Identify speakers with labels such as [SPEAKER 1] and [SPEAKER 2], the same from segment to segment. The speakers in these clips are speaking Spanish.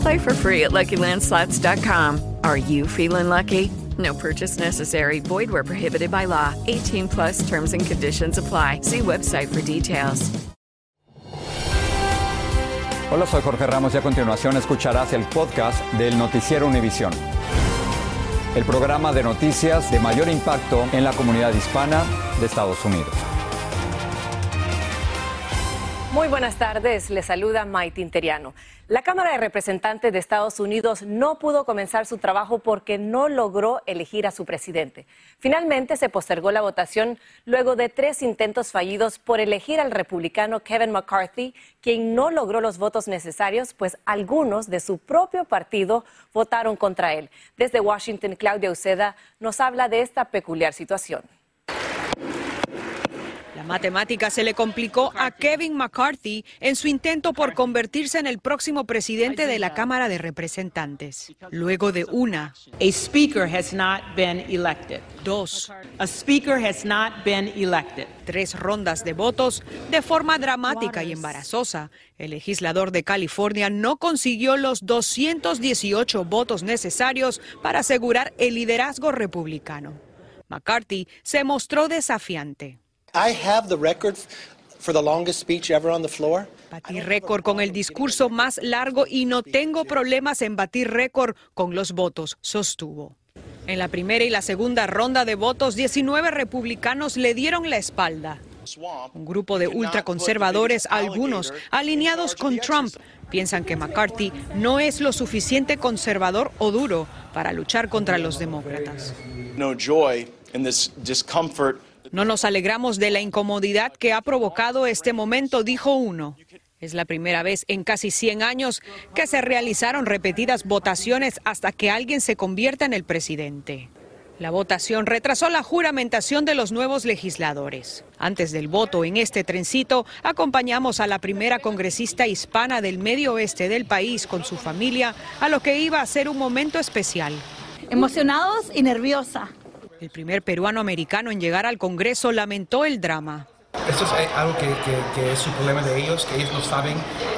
[SPEAKER 1] Play for free at LuckyLandSlots.com. Are you feeling lucky? No purchase necessary. Void where prohibited by law. 18 plus terms and conditions apply. See website for details.
[SPEAKER 2] Hola, soy Jorge Ramos y a continuación escucharás el podcast del Noticiero Univisión. El programa de noticias de mayor impacto en la comunidad hispana de Estados Unidos.
[SPEAKER 3] Muy buenas tardes, le saluda Maite Interiano. La Cámara de Representantes de Estados Unidos no pudo comenzar su trabajo porque no logró elegir a su presidente. Finalmente se postergó la votación luego de tres intentos fallidos por elegir al republicano Kevin McCarthy, quien no logró los votos necesarios, pues algunos de su propio partido votaron contra él. Desde Washington, Claudia Uceda nos habla de esta peculiar situación.
[SPEAKER 4] La matemática se le complicó a Kevin McCarthy en su intento por convertirse en el próximo presidente de la Cámara de Representantes. Luego de una,
[SPEAKER 5] A speaker has not been elected.
[SPEAKER 4] dos,
[SPEAKER 5] A speaker has not been elected.
[SPEAKER 4] tres rondas de votos, de forma dramática y embarazosa, el legislador de California no consiguió los 218 votos necesarios para asegurar el liderazgo republicano. McCarthy se mostró desafiante.
[SPEAKER 6] I have the record for the longest speech ever on the floor.
[SPEAKER 4] Batí récord con el discurso más largo y no tengo problemas en batir récord con los votos, sostuvo. En la primera y la segunda ronda de votos, 19 republicanos le dieron la espalda. Un grupo de ultraconservadores, algunos alineados con Trump, piensan que McCarthy no es lo suficiente conservador o duro para luchar contra los demócratas.
[SPEAKER 7] no joy in this discomfort.
[SPEAKER 4] No nos alegramos de la incomodidad que ha provocado este momento, dijo uno. Es la primera vez en casi 100 años que se realizaron repetidas votaciones hasta que alguien se convierta en el presidente. La votación retrasó la juramentación de los nuevos legisladores. Antes del voto en este trencito, acompañamos a la primera congresista hispana del medio oeste del país con su familia a lo que iba a ser un momento especial.
[SPEAKER 8] Emocionados y nerviosa.
[SPEAKER 4] El primer peruano americano en llegar al Congreso lamentó el drama.
[SPEAKER 9] Esto es eh, algo que, es un problema de ellos, que ellos no saben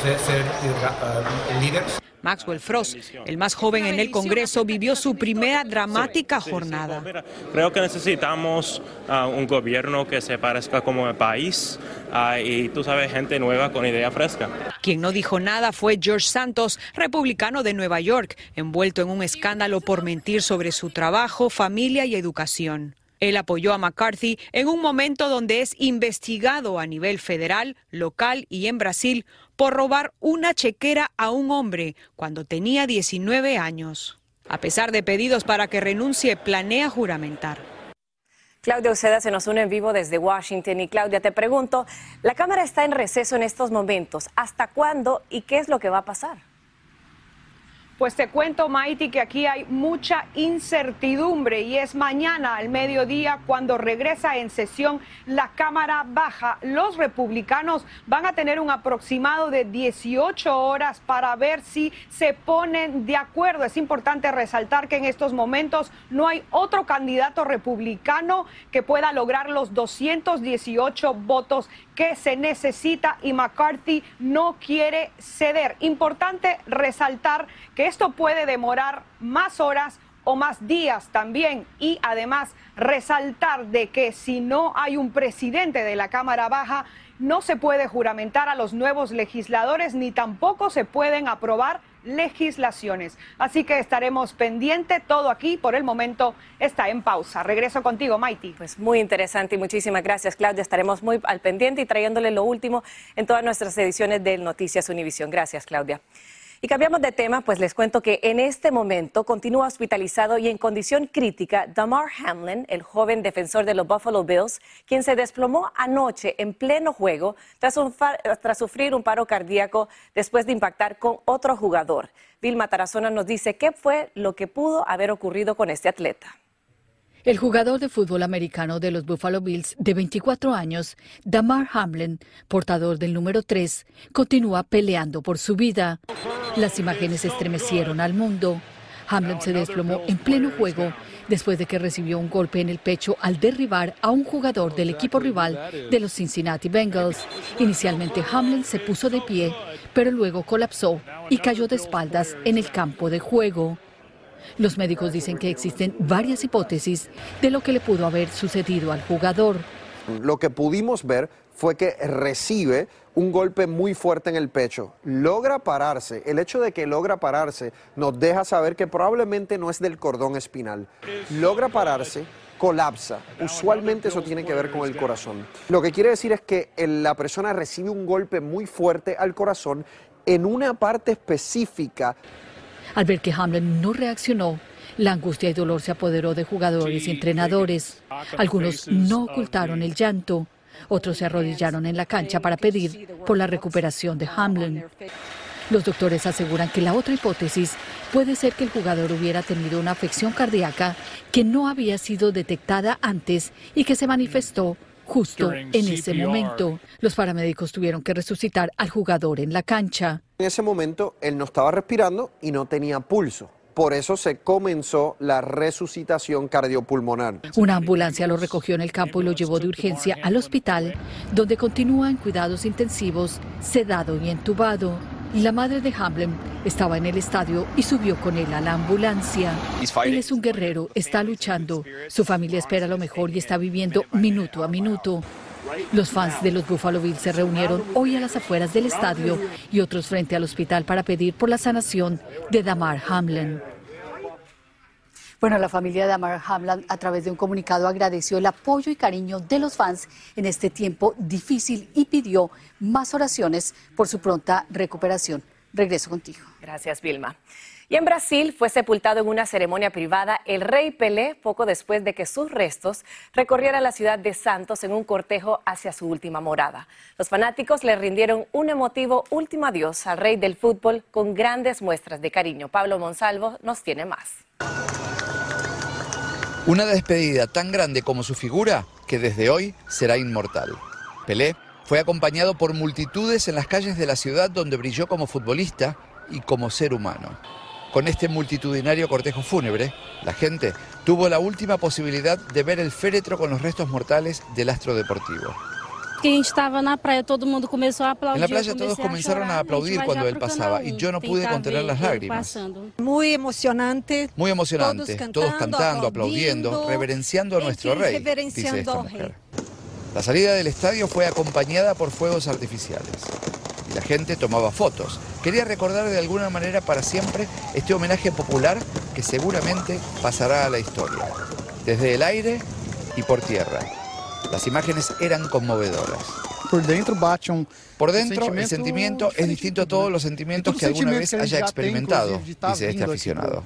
[SPEAKER 9] ser, ser, eh, líderes.
[SPEAKER 4] Maxwell Frost, el más joven en el Congreso, vivió su primera dramática jornada.
[SPEAKER 10] Creo que necesitamos ah, un gobierno que se parezca como el país ah, y tú sabes, gente nueva con idea fresca.
[SPEAKER 4] Quien no dijo nada fue George Santos, republicano de Nueva York, envuelto en un escándalo por mentir sobre su trabajo, familia y educación. Él apoyó a McCarthy en un momento donde es investigado a nivel federal, local y en Brasil por robar una chequera a un hombre cuando tenía 19 años. A pesar de pedidos para que renuncie, planea juramentar.
[SPEAKER 3] Claudia Uceda se nos une en vivo desde Washington. Y Claudia, te pregunto, la Cámara está en receso en estos momentos. ¿Hasta cuándo y qué es lo que va a pasar?
[SPEAKER 11] Pues te cuento, Maiti, que aquí hay mucha incertidumbre y es mañana al mediodía cuando regresa en sesión la Cámara Baja. Los republicanos van a tener un aproximado de 18 horas para ver si se ponen de acuerdo. Es importante resaltar que en estos momentos no hay otro candidato republicano que pueda lograr los 218 votos que se necesita y McCarthy no quiere ceder. Importante resaltar que esto puede demorar más horas o más días también y además resaltar de que si no hay un presidente de la Cámara Baja, no se puede juramentar a los nuevos legisladores ni tampoco se pueden aprobar legislaciones. Así que estaremos pendientes. Todo aquí por el momento está en pausa. Regreso contigo, Maiti.
[SPEAKER 3] Pues muy interesante y muchísimas gracias, Claudia. Estaremos muy al pendiente y trayéndole lo último en todas nuestras ediciones de Noticias Univisión. Gracias, Claudia. Y cambiamos de tema, pues les cuento que en este momento continúa hospitalizado y en condición crítica Damar Hamlin, el joven defensor de los Buffalo Bills, quien se desplomó anoche en pleno juego tras, tras sufrir un paro cardíaco después de impactar con otro jugador. Vilma Tarazona nos dice qué fue lo que pudo haber ocurrido con este atleta.
[SPEAKER 12] El jugador de fútbol americano de los Buffalo Bills de 24 años, Damar Hamlin, portador del número 3, continúa peleando por su vida. Las imágenes estremecieron al mundo. Hamlin se desplomó en pleno juego después de que recibió un golpe en el pecho al derribar a un jugador del equipo rival de los Cincinnati Bengals. Inicialmente Hamlin se puso de pie, pero luego colapsó y cayó de espaldas en el campo de juego. Los médicos dicen que existen varias hipótesis de lo que le pudo haber sucedido al jugador.
[SPEAKER 13] Lo que pudimos ver fue que recibe un golpe muy fuerte en el pecho, logra pararse. El hecho de que logra pararse nos deja saber que probablemente no es del cordón espinal. Logra pararse, colapsa. Usualmente eso tiene que ver con el corazón. Lo que quiere decir es que la persona recibe un golpe muy fuerte al corazón en una parte específica
[SPEAKER 12] al ver que Hamlin no reaccionó, la angustia y dolor se apoderó de jugadores y entrenadores. Algunos no ocultaron el llanto, otros se arrodillaron en la cancha para pedir por la recuperación de Hamlin. Los doctores aseguran que la otra hipótesis puede ser que el jugador hubiera tenido una afección cardíaca que no había sido detectada antes y que se manifestó justo en ese momento. Los paramédicos tuvieron que resucitar al jugador en la cancha.
[SPEAKER 13] En ese momento él no estaba respirando y no tenía pulso. Por eso se comenzó la resucitación cardiopulmonar.
[SPEAKER 12] Una ambulancia lo recogió en el campo y lo llevó de urgencia al hospital, donde continúa en cuidados intensivos, sedado y entubado. La madre de Hamlin estaba en el estadio y subió con él a la ambulancia. Él es un guerrero, está luchando. Su familia espera lo mejor y está viviendo minuto a minuto. Los fans de los Buffalo Bills se reunieron hoy a las afueras del estadio y otros frente al hospital para pedir por la sanación de Damar Hamlin.
[SPEAKER 14] Bueno, la familia de Damar Hamlin a través de un comunicado agradeció el apoyo y cariño de los fans en este tiempo difícil y pidió más oraciones por su pronta recuperación. Regreso contigo.
[SPEAKER 3] Gracias, Vilma. Y en Brasil fue sepultado en una ceremonia privada el rey Pelé poco después de que sus restos recorrieran la ciudad de Santos en un cortejo hacia su última morada. Los fanáticos le rindieron un emotivo último adiós al rey del fútbol con grandes muestras de cariño. Pablo Monsalvo nos tiene más.
[SPEAKER 15] Una despedida tan grande como su figura que desde hoy será inmortal. Pelé fue acompañado por multitudes en las calles de la ciudad donde brilló como futbolista y como ser humano. Con este multitudinario cortejo fúnebre, la gente tuvo la última posibilidad de ver el féretro con los restos mortales del astro deportivo.
[SPEAKER 16] En la playa todos
[SPEAKER 15] comenzaron a aplaudir cuando él pasaba y yo no pude contener las lágrimas.
[SPEAKER 17] Muy emocionante.
[SPEAKER 15] Muy emocionante, todos cantando, aplaudiendo, reverenciando a nuestro rey, dice esta mujer. La salida del estadio fue acompañada por fuegos artificiales la gente tomaba fotos. Quería recordar de alguna manera para siempre este homenaje popular que seguramente pasará a la historia, desde el aire y por tierra. Las imágenes eran conmovedoras.
[SPEAKER 18] Por dentro
[SPEAKER 15] Por dentro, el sentimiento es distinto a todos los sentimientos que alguna vez haya experimentado, dice este aficionado.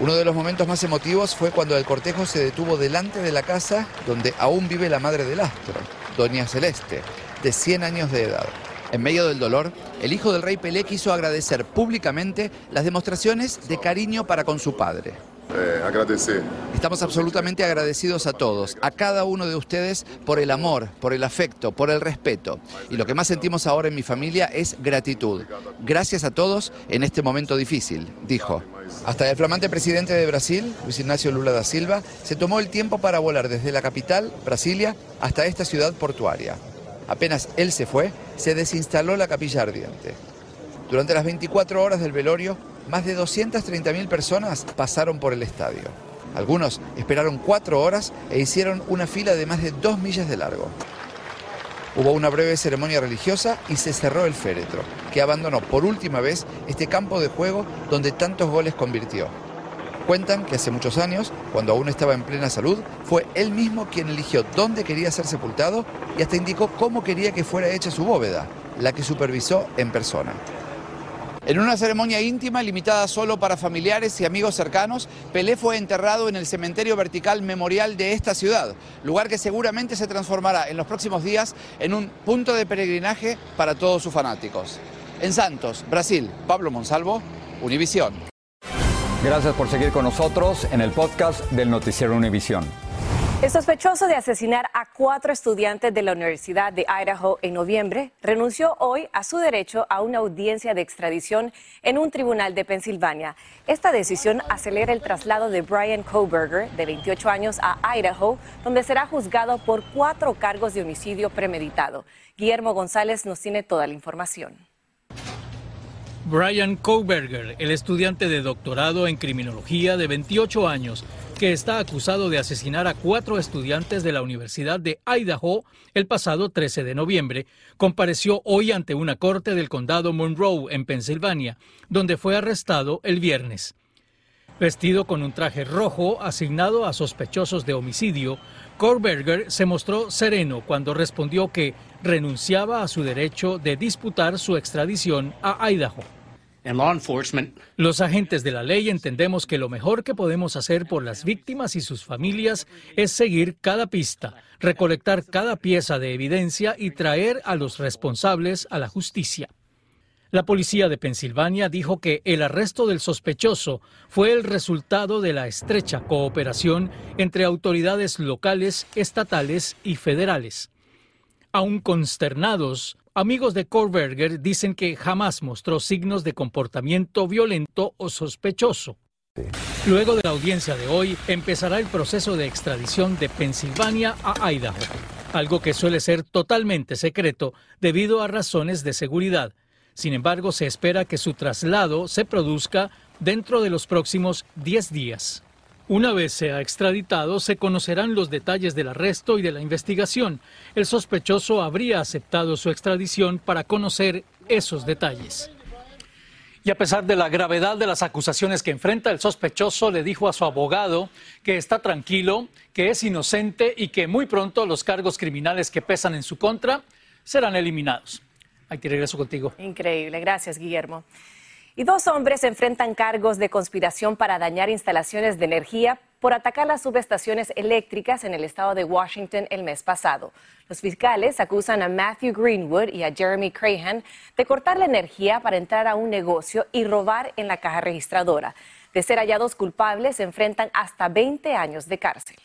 [SPEAKER 15] Uno de los momentos más emotivos fue cuando el cortejo se detuvo delante de la casa donde aún vive la madre del astro, Doña Celeste, de 100 años de edad. En medio del dolor, el hijo del rey Pelé quiso agradecer públicamente las demostraciones de cariño para con su padre.
[SPEAKER 19] Eh, agradecer.
[SPEAKER 15] Estamos absolutamente agradecidos a todos, a cada uno de ustedes por el amor, por el afecto, por el respeto. Y lo que más sentimos ahora en mi familia es gratitud. Gracias a todos en este momento difícil, dijo. Hasta el flamante presidente de Brasil, Luis Ignacio Lula da Silva, se tomó el tiempo para volar desde la capital, Brasilia, hasta esta ciudad portuaria. Apenas él se fue, se desinstaló la capilla ardiente. Durante las 24 horas del velorio, más de 230.000 personas pasaron por el estadio. Algunos esperaron cuatro horas e hicieron una fila de más de dos millas de largo. Hubo una breve ceremonia religiosa y se cerró el féretro, que abandonó por última vez este campo de juego donde tantos goles convirtió. Cuentan que hace muchos años, cuando aún estaba en plena salud, fue él mismo quien eligió dónde quería ser sepultado y hasta indicó cómo quería que fuera hecha su bóveda, la que supervisó en persona. En una ceremonia íntima limitada solo para familiares y amigos cercanos, Pelé fue enterrado en el cementerio vertical memorial de esta ciudad, lugar que seguramente se transformará en los próximos días en un punto de peregrinaje para todos sus fanáticos. En Santos, Brasil, Pablo Monsalvo, Univisión.
[SPEAKER 2] Gracias por seguir con nosotros en el podcast del Noticiero Univisión.
[SPEAKER 3] El sospechoso de asesinar a cuatro estudiantes de la Universidad de Idaho en noviembre renunció hoy a su derecho a una audiencia de extradición en un tribunal de Pensilvania. Esta decisión acelera el traslado de Brian Koberger, de 28 años, a Idaho, donde será juzgado por cuatro cargos de homicidio premeditado. Guillermo González nos tiene toda la información.
[SPEAKER 18] Brian Koberger, el estudiante de doctorado en criminología de 28 años, que está acusado de asesinar a cuatro estudiantes de la Universidad de Idaho el pasado 13 de noviembre, compareció hoy ante una corte del condado Monroe, en Pensilvania, donde fue arrestado el viernes. Vestido con un traje rojo asignado a sospechosos de homicidio, Koberger se mostró sereno cuando respondió que renunciaba a su derecho de disputar su extradición a Idaho. Los agentes de la ley entendemos que lo mejor que podemos hacer por las víctimas y sus familias es seguir cada pista, recolectar cada pieza de evidencia y traer a los responsables a la justicia. La policía de Pensilvania dijo que el arresto del sospechoso fue el resultado de la estrecha cooperación entre autoridades locales, estatales y federales. Aún consternados, Amigos de Kohlberger dicen que jamás mostró signos de comportamiento violento o sospechoso. Luego de la audiencia de hoy, empezará el proceso de extradición de Pensilvania a Idaho, algo que suele ser totalmente secreto debido a razones de seguridad. Sin embargo, se espera que su traslado se produzca dentro de los próximos 10 días. Una vez sea extraditado, se conocerán los detalles del arresto y de la investigación. El sospechoso habría aceptado su extradición para conocer esos detalles. Y a pesar de la gravedad de las acusaciones que enfrenta, el sospechoso le dijo a su abogado que está tranquilo, que es inocente y que muy pronto los cargos criminales que pesan en su contra serán eliminados. Aquí regreso contigo.
[SPEAKER 3] Increíble, gracias Guillermo. Y dos hombres enfrentan cargos de conspiración para dañar instalaciones de energía por atacar las subestaciones eléctricas en el estado de Washington el mes pasado. Los fiscales acusan a Matthew Greenwood y a Jeremy Crahan de cortar la energía para entrar a un negocio y robar en la caja registradora. De ser hallados culpables, se enfrentan hasta 20 años de cárcel.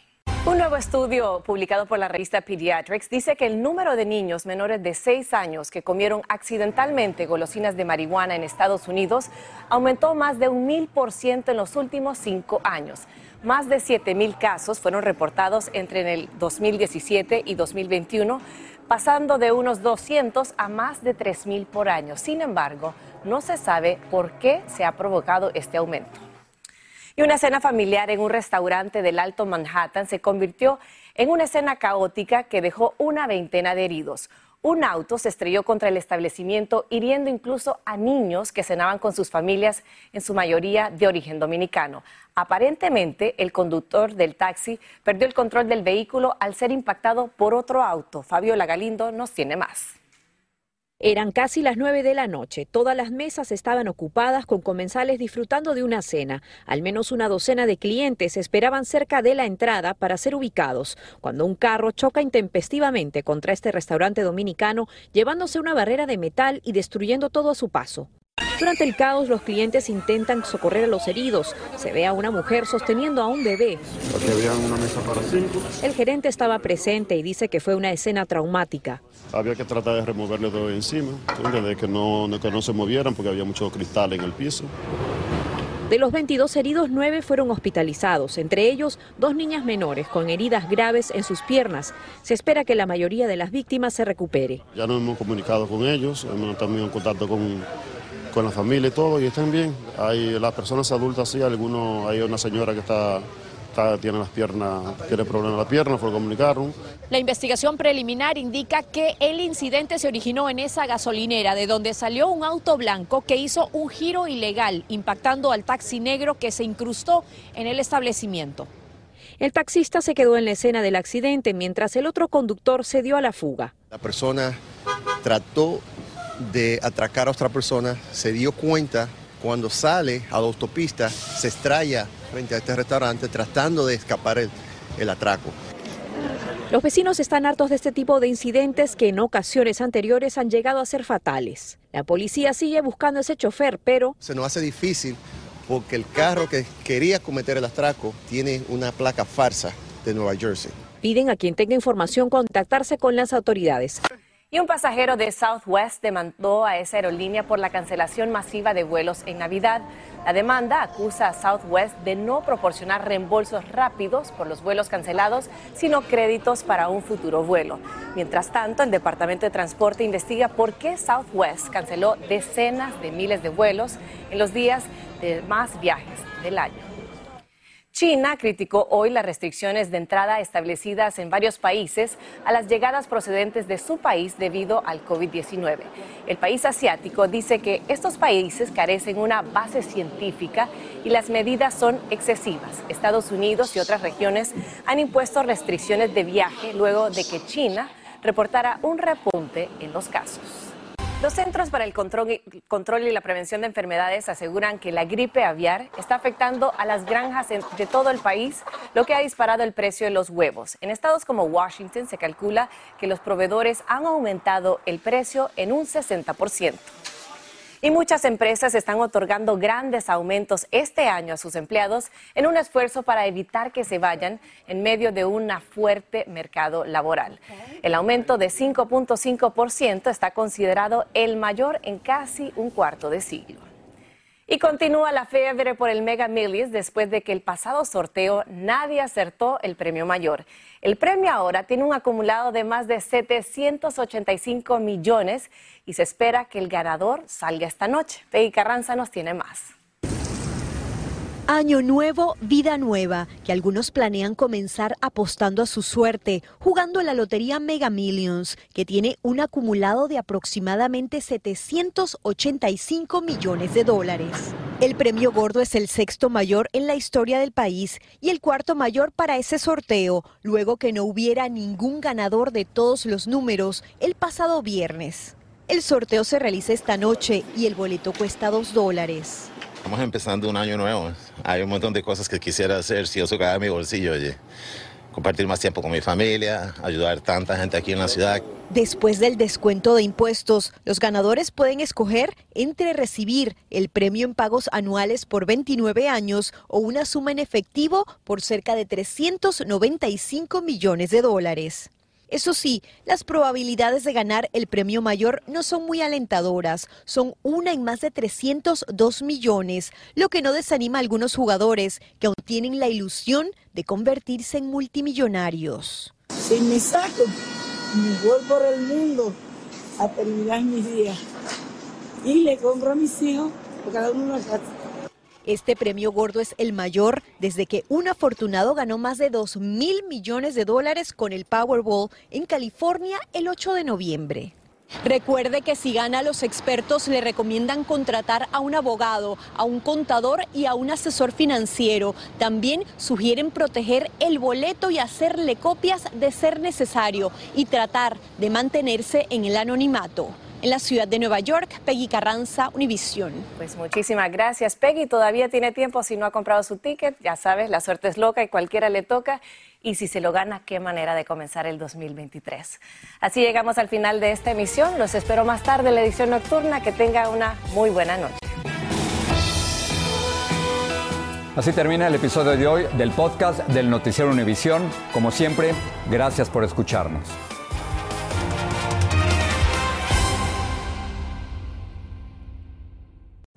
[SPEAKER 3] Un nuevo estudio publicado por la revista Pediatrics dice que el número de niños menores de 6 años que comieron accidentalmente golosinas de marihuana en Estados Unidos aumentó más de un mil por ciento en los últimos cinco años. Más de 7 mil casos fueron reportados entre el 2017 y 2021, pasando de unos 200 a más de 3 mil por año. Sin embargo, no se sabe por qué se ha provocado este aumento. Y una cena familiar en un restaurante del Alto Manhattan se convirtió en una escena caótica que dejó una veintena de heridos. Un auto se estrelló contra el establecimiento, hiriendo incluso a niños que cenaban con sus familias, en su mayoría de origen dominicano. Aparentemente, el conductor del taxi perdió el control del vehículo al ser impactado por otro auto. Fabiola Galindo nos tiene más.
[SPEAKER 19] Eran casi las nueve de la noche. Todas las mesas estaban ocupadas con comensales disfrutando de una cena. Al menos una docena de clientes esperaban cerca de la entrada para ser ubicados, cuando un carro choca intempestivamente contra este restaurante dominicano, llevándose una barrera de metal y destruyendo todo a su paso. Durante el caos, los clientes intentan socorrer a los heridos. Se ve a una mujer sosteniendo a un bebé.
[SPEAKER 20] una mesa para cinco.
[SPEAKER 19] El gerente estaba presente y dice que fue una escena traumática.
[SPEAKER 20] Había que tratar de removerle todo encima, de que no, que no se movieran porque había mucho cristal en el piso.
[SPEAKER 19] De los 22 heridos, 9 fueron hospitalizados, entre ellos dos niñas menores con heridas graves en sus piernas. Se espera que la mayoría de las víctimas se recupere.
[SPEAKER 20] Ya nos hemos comunicado con ellos, hemos también en contacto con con la familia y todo, y están bien. Hay las personas adultas, sí, algunos, hay una señora que está, tiene las piernas, tiene problemas en la pierna, fue comunicaron,
[SPEAKER 19] La investigación preliminar indica que el incidente se originó en esa gasolinera de donde salió un auto blanco que hizo un giro ilegal, impactando al taxi negro que se incrustó en el establecimiento. El taxista se quedó en la escena del accidente mientras el otro conductor se dio a la fuga.
[SPEAKER 21] La persona trató de atracar a otra persona, se dio cuenta cuando sale a la autopista, se estrella frente a este restaurante tratando de escapar el, el atraco.
[SPEAKER 19] Los vecinos están hartos de este tipo de incidentes que en ocasiones anteriores han llegado a ser fatales. La policía sigue buscando a ese chofer, pero...
[SPEAKER 21] Se nos hace difícil porque el carro que quería cometer el atraco tiene una placa farsa de Nueva Jersey.
[SPEAKER 19] Piden a quien tenga información contactarse con las autoridades.
[SPEAKER 3] Y un pasajero de Southwest demandó a esa aerolínea por la cancelación masiva de vuelos en Navidad. La demanda acusa a Southwest de no proporcionar reembolsos rápidos por los vuelos cancelados, sino créditos para un futuro vuelo. Mientras tanto, el Departamento de Transporte investiga por qué Southwest canceló decenas de miles de vuelos en los días de más viajes del año. China criticó hoy las restricciones de entrada establecidas en varios países a las llegadas procedentes de su país debido al COVID-19. El país asiático dice que estos países carecen una base científica y las medidas son excesivas. Estados Unidos y otras regiones han impuesto restricciones de viaje luego de que China reportara un repunte en los casos. Los Centros para el control y, la Prevención de Enfermedades aseguran que la gripe aviar está afectando a las granjas de todo el país, lo que ha disparado el precio de los huevos. En estados como Washington se calcula que los proveedores han aumentado el precio en un 60%. Y muchas empresas están otorgando grandes aumentos este año a sus empleados en un esfuerzo para evitar que se vayan en medio de un fuerte mercado laboral. El aumento de 5.5% está considerado el mayor en casi un cuarto de siglo. Y continúa la fiebre por el Mega Millions después de que el pasado sorteo nadie acertó el premio mayor. El premio ahora tiene un acumulado de más de 785 millones y se espera que el ganador salga esta noche. Peggy Carranza nos tiene más.
[SPEAKER 19] Año nuevo, vida nueva, que algunos planean comenzar apostando a su suerte, jugando la lotería Mega Millions, que tiene un acumulado de aproximadamente 785 millones de dólares. El premio gordo es el sexto mayor en la historia del país y el cuarto mayor para ese sorteo, luego que no hubiera ningún ganador de todos los números el pasado viernes. El sorteo se realiza esta noche y el boleto cuesta dos dólares.
[SPEAKER 22] Estamos empezando un año nuevo. Hay un montón de cosas que quisiera hacer si eso cae mi bolsillo. Oye. Compartir más tiempo con mi familia, ayudar a tanta gente aquí en la ciudad.
[SPEAKER 19] Después del descuento de impuestos, los ganadores pueden escoger entre recibir el premio en pagos anuales por 29 años o una suma en efectivo por cerca de 395 millones de dólares. Eso sí, las probabilidades de ganar el premio mayor no son muy alentadoras, son una en más de 302 millones, lo que no desanima a algunos jugadores que aún tienen la ilusión de convertirse en multimillonarios.
[SPEAKER 23] Si me saco, me voy por el mundo a terminar mis días y le compro a mis hijos por cada uno una casa.
[SPEAKER 19] Este premio gordo es el mayor desde que un afortunado ganó más de 2 mil millones de dólares con el Powerball en California el 8 de noviembre. Recuerde que si gana, los expertos le recomiendan contratar a un abogado, a un contador y a un asesor financiero. También sugieren proteger el boleto y hacerle copias de ser necesario y tratar de mantenerse en el anonimato en la ciudad de Nueva York. Peggy Carranza, Univisión.
[SPEAKER 3] Pues muchísimas gracias, Peggy. Todavía tiene tiempo si no ha comprado su ticket. Ya sabes, la suerte es loca y cualquiera le toca. Y si se lo gana, qué manera de comenzar el 2023. Así llegamos al final de esta emisión. Los espero más tarde en la edición nocturna. Que tenga una muy buena noche.
[SPEAKER 2] Así termina el episodio de hoy del podcast del Noticiero Univisión. Como siempre, gracias por escucharnos.